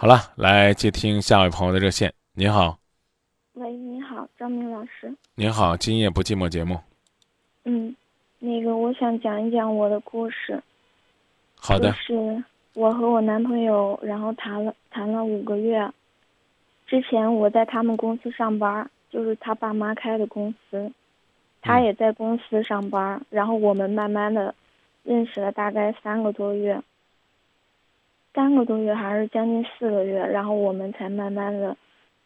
好了，来接听下位朋友的热线。您好，喂，你好，张明老师。您好，今夜不寂寞节目。嗯，那个我想讲一讲我的故事。好的。是我和我男朋友，然后谈了谈了五个月。之前我在他们公司上班，就是他爸妈开的公司，他也在公司上班。然后我们慢慢的认识了大概三个多月。三个多月还是将近四个月，然后我们才慢慢的，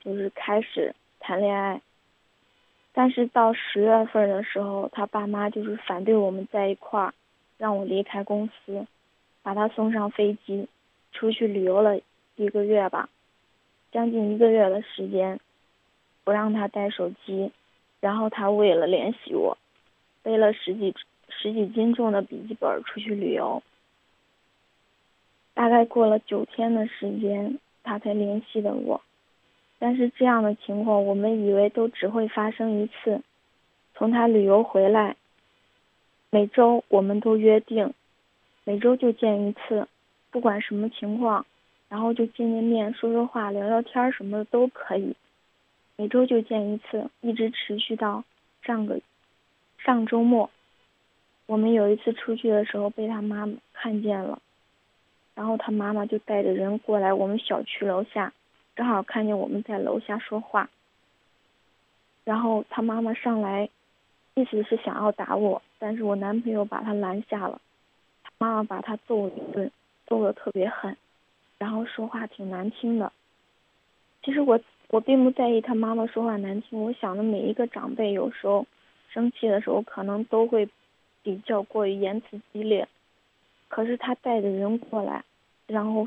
就是开始谈恋爱。但是到十月份的时候，他爸妈就是反对我们在一块儿，让我离开公司，把他送上飞机，出去旅游了一个月吧，将近一个月的时间，不让他带手机，然后他为了联系我，背了十几十几斤重的笔记本出去旅游。大概过了九天的时间，他才联系的我。但是这样的情况，我们以为都只会发生一次。从他旅游回来，每周我们都约定，每周就见一次，不管什么情况，然后就见见面，说说话，聊聊天什么的都可以。每周就见一次，一直持续到上个上周末。我们有一次出去的时候，被他妈妈看见了。然后他妈妈就带着人过来我们小区楼下，正好看见我们在楼下说话。然后他妈妈上来，意思是想要打我，但是我男朋友把他拦下了。他妈妈把他揍了一顿，揍的特别狠，然后说话挺难听的。其实我我并不在意他妈妈说话难听，我想着每一个长辈有时候生气的时候可能都会比较过于言辞激烈。可是他带着人过来，然后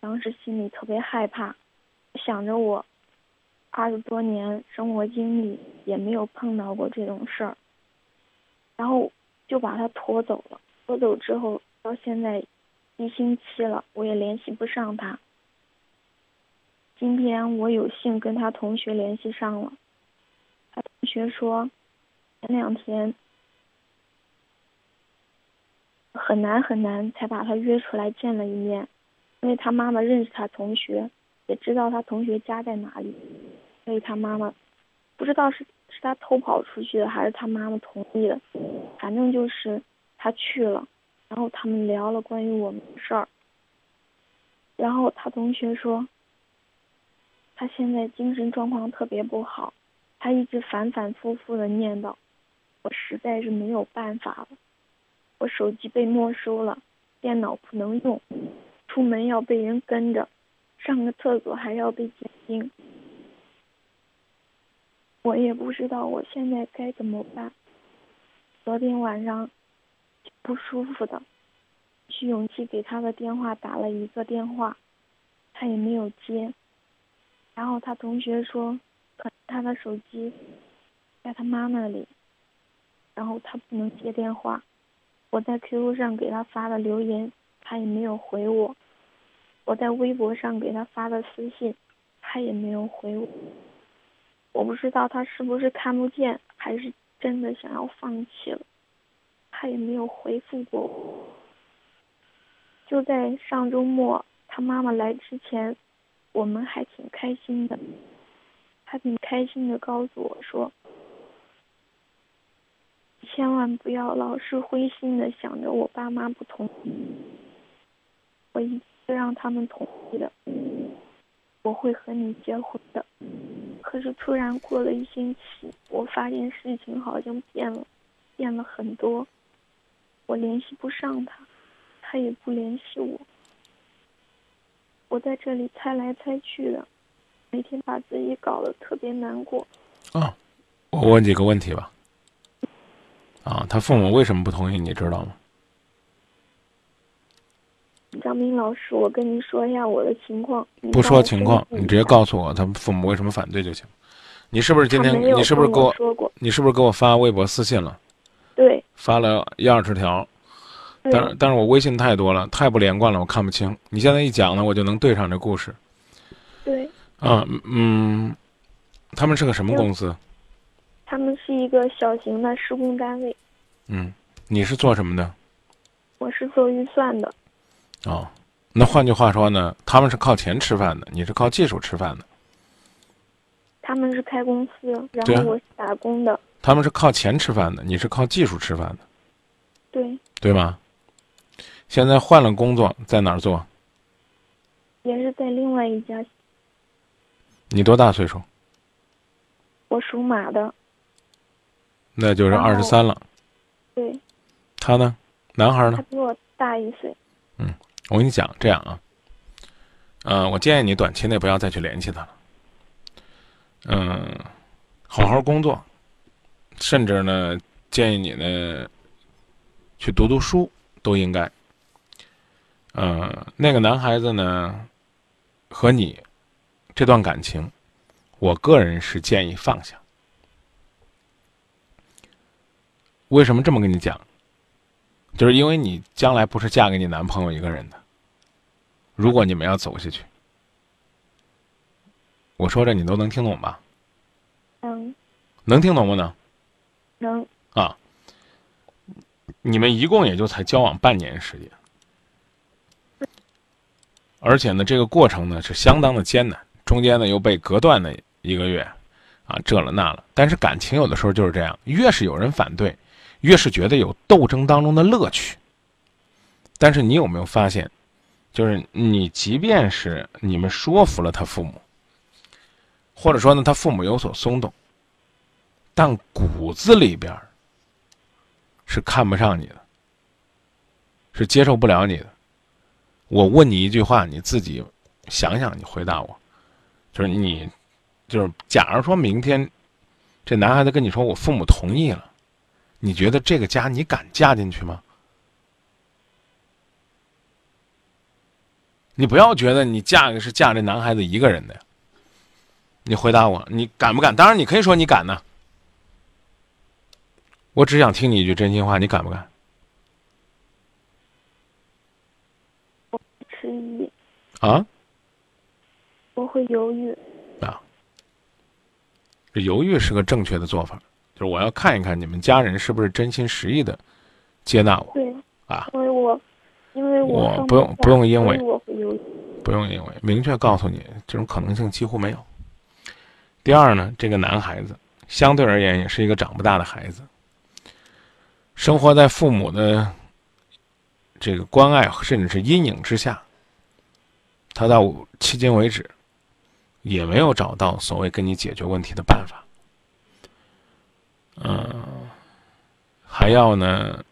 当时心里特别害怕，想着我二十多年生活经历也没有碰到过这种事儿，然后就把他拖走了。拖走之后到现在一星期了，我也联系不上他。今天我有幸跟他同学联系上了，他同学说前两天。很难很难才把他约出来见了一面，因为他妈妈认识他同学，也知道他同学家在哪里，所以他妈妈不知道是是他偷跑出去的还是他妈妈同意的，反正就是他去了，然后他们聊了关于我们的事儿，然后他同学说，他现在精神状况特别不好，他一直反反复复的念叨，我实在是没有办法了。我手机被没收了，电脑不能用，出门要被人跟着，上个厕所还要被监听，我也不知道我现在该怎么办。昨天晚上不舒服的，去勇气给他的电话打了一个电话，他也没有接。然后他同学说，他的手机在他妈那里，然后他不能接电话。我在 QQ 上给他发的留言，他也没有回我；我在微博上给他发的私信，他也没有回我。我不知道他是不是看不见，还是真的想要放弃了，他也没有回复过我。就在上周末，他妈妈来之前，我们还挺开心的，他挺开心的告诉我说。千万不要老是灰心的想着我爸妈不同意，我一定让他们同意的。我会和你结婚的。可是突然过了一星期，我发现事情好像变了，变了很多。我联系不上他，他也不联系我。我在这里猜来猜去的，每天把自己搞得特别难过。啊，我问几个问题吧。啊，他父母为什么不同意？你知道吗？张明老师，我跟您说一下我的情况。不说情况，你直接告诉我他们父母为什么反对就行。你是不是今天？你是不是给我？你是不是给我发微博私信了？对。发了一二十条，但是但是我微信太多了，太不连贯了，我看不清。你现在一讲呢，我就能对上这故事。对。啊嗯，他们是个什么公司？他们是一个小型的施工单位。嗯，你是做什么的？我是做预算的。哦，那换句话说呢，他们是靠钱吃饭的，你是靠技术吃饭的。他们是开公司，然后我是打工的。他们是靠钱吃饭的，你是靠技术吃饭的，对，对吗？现在换了工作，在哪儿做？也是在另外一家。你多大岁数？我属马的，那就是二十三了。对他呢？男孩呢他？比我大一岁。嗯我跟你讲，这样啊，嗯、我建议你短期内不要再去联系他了。嗯，好好工作，甚至呢，建议你呢去读读书，都应该。嗯、那个男孩子呢，和你这段感情，我个人是建议放下。为什么这么跟你讲？就是因为你将来不是嫁给你男朋友一个人的。如果你们要走下去，我说这你都能听懂吧？嗯，能听懂不能？能啊，你们一共也就才交往半年时间，而且呢，这个过程呢是相当的艰难，中间呢又被隔断了一个月，啊，这了那了。但是感情有的时候就是这样，越是有人反对，越是觉得有斗争当中的乐趣。但是你有没有发现，就是你即便是你们说服了他父母，或者说呢他父母有所松动，但骨子里边是看不上你的，是接受不了你的。我问你一句话，你自己想想，你回答我，就是你，就是假如说明天这男孩子跟你说我父母同意了，你觉得这个家你敢嫁进去吗？你不要觉得你嫁是嫁这男孩子一个人的呀。你回答我，你敢不敢？当然，你可以说你敢呢。我只想听你一句真心话，你敢不敢？我迟疑，啊？我会犹豫。啊这犹豫是个正确的做法，就是我要看一看你们家人是不是真心实意的接纳我对，啊，因为我，因为我不用不用因为。不用因为明确告诉你，这种可能性几乎没有。第二呢，这个男孩子相对而言也是一个长不大的孩子，生活在父母的这个关爱甚至是阴影之下，他到迄今为止也没有找到所谓跟你解决问题的办法。嗯、还要呢，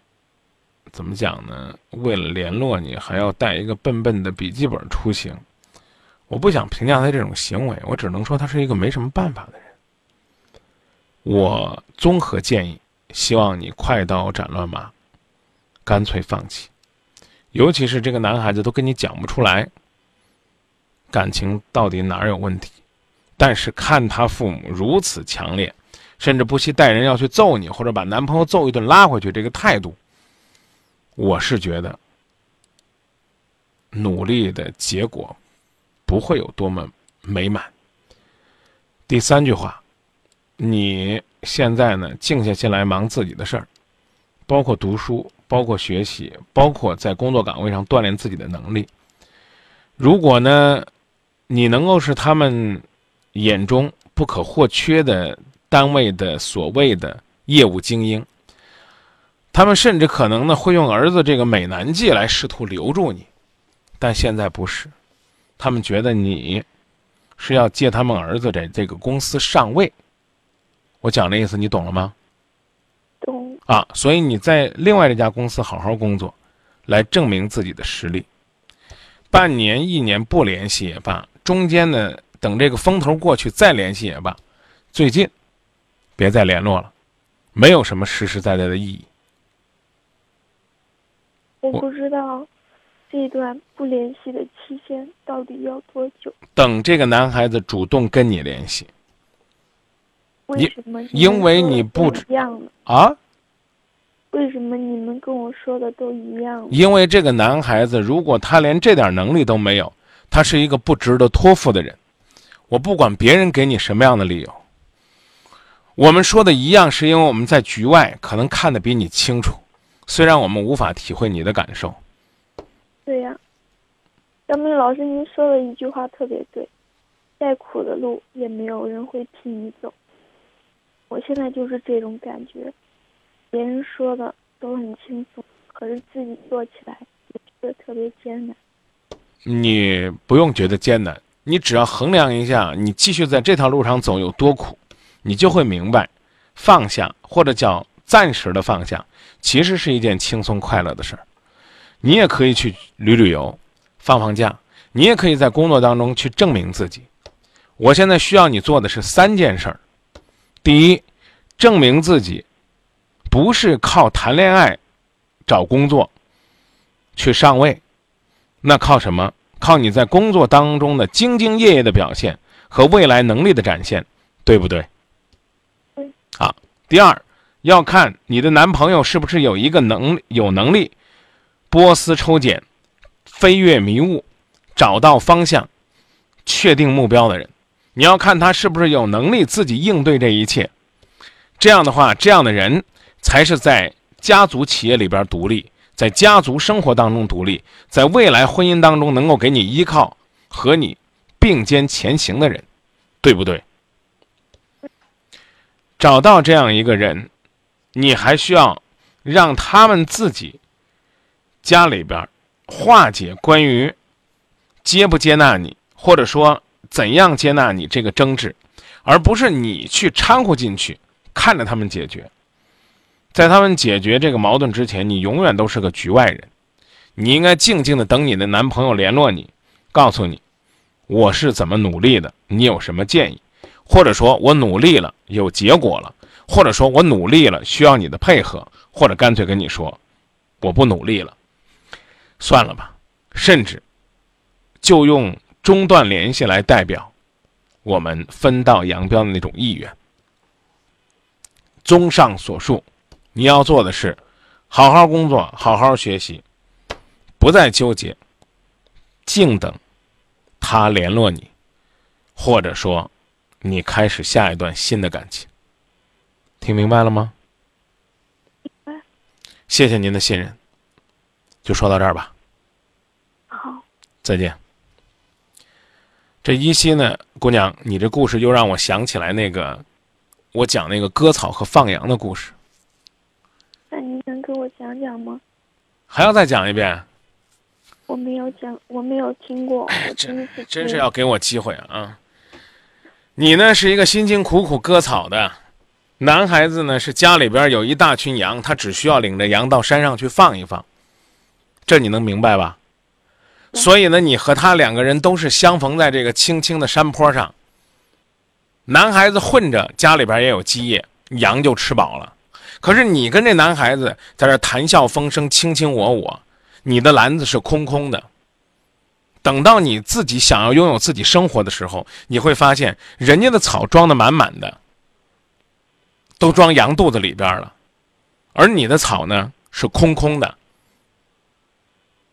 怎么讲呢？为了联络你，还要带一个笨笨的笔记本出行。我不想评价他这种行为，我只能说他是一个没什么办法的人。我综合建议，希望你快刀斩乱麻，干脆放弃。尤其是这个男孩子都跟你讲不出来，感情到底哪儿有问题，但是看他父母如此强烈，甚至不惜带人要去揍你，或者把男朋友揍一顿拉回去，这个态度，我是觉得努力的结果不会有多么美满。第三句话，你现在呢静下心来忙自己的事儿，包括读书，包括学习，包括在工作岗位上锻炼自己的能力。如果呢，你能够是他们眼中不可或缺的单位的所谓的业务精英，他们甚至可能呢会用儿子这个美男计来试图留住你，但现在不是，他们觉得你是要借他们儿子在这个公司上位。我讲的意思你懂了吗？懂，啊，所以你在另外这家公司好好工作，来证明自己的实力。半年、一年不联系也罢，中间呢等这个风头过去再联系也罢，最近别再联络了，没有什么实实在在的意义。我我不知道这段不联系的期限到底要多久？等这个男孩子主动跟你联系为什么因为你不一样呢？啊，为什么你们跟我说的都一样？因为这个男孩子如果他连这点能力都没有，他是一个不值得托付的人。我不管别人给你什么样的理由，我们说的一样，是因为我们在局外可能看得比你清楚，虽然我们无法体会你的感受。对呀、小明老师，您说的一句话特别对，再苦的路也没有人会替你走。我现在就是这种感觉，别人说的都很轻松，可是自己做起来也觉得特别艰难。你不用觉得艰难，你只要衡量一下你继续在这条路上走有多苦，你就会明白，放下或者叫暂时的放下，其实是一件轻松快乐的事儿。你也可以去旅旅游，放放假，你也可以在工作当中去证明自己。我现在需要你做的是三件事儿：第一，证明自己不是靠谈恋爱、找工作去上位。那靠什么？靠你在工作当中的兢兢业业的表现和未来能力的展现，对不对？啊，第二，要看你的男朋友是不是有一个能有能力波斯抽茧、飞越迷雾、找到方向、确定目标的人。你要看他是不是有能力自己应对这一切。这样的话，这样的人才是在家族企业里边独立。在家族生活当中独立，在未来婚姻当中能够给你依靠和你并肩前行的人，对不对？找到这样一个人，你还需要让他们自己家里边化解关于接不接纳你，或者说怎样接纳你这个争执，而不是你去掺和进去，看着他们解决。在他们解决这个矛盾之前，你永远都是个局外人。你应该静静的等你的男朋友联络你，告诉你我是怎么努力的，你有什么建议，或者说我努力了有结果了，或者说我努力了需要你的配合，或者干脆跟你说我不努力了，算了吧，甚至就用中断联系来代表我们分道扬镳的那种意愿。综上所述。你要做的是，好好工作，好好学习，不再纠结，静等他联络你，或者说，你开始下一段新的感情。听明白了吗？明白。谢谢您的信任，就说到这儿吧。好。再见。这依稀呢，姑娘，你这故事又让我想起来那个，我讲那个割草和放羊的故事。那您能给我讲讲吗？还要再讲一遍？我没有讲，我没有听过。哎，真真是要给我机会啊！你呢是一个辛辛苦苦割草的男孩子呢，是家里边有一大群羊，他只需要领着羊到山上去放一放。这你能明白吧？所以呢，你和他两个人都是相逢在这个青青的山坡上。男孩子混着，家里边也有基业，羊就吃饱了。可是你跟这男孩子在这谈笑风生、卿卿我我，你的篮子是空空的。等到你自己想要拥有自己生活的时候，你会发现人家的草装的满满的，都装羊肚子里边了，而你的草呢是空空的，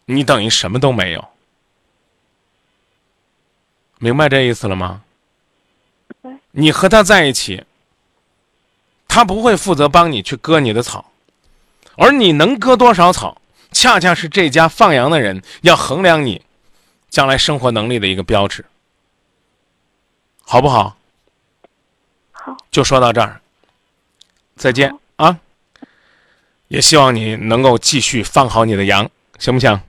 你等于什么都没有。明白这意思了吗？你和他在一起。他不会负责帮你去割你的草，而你能割多少草，恰恰是这家放羊的人要衡量你将来生活能力的一个标志，好不好？好，就说到这儿，再见啊！也希望你能够继续放好你的羊，行不行？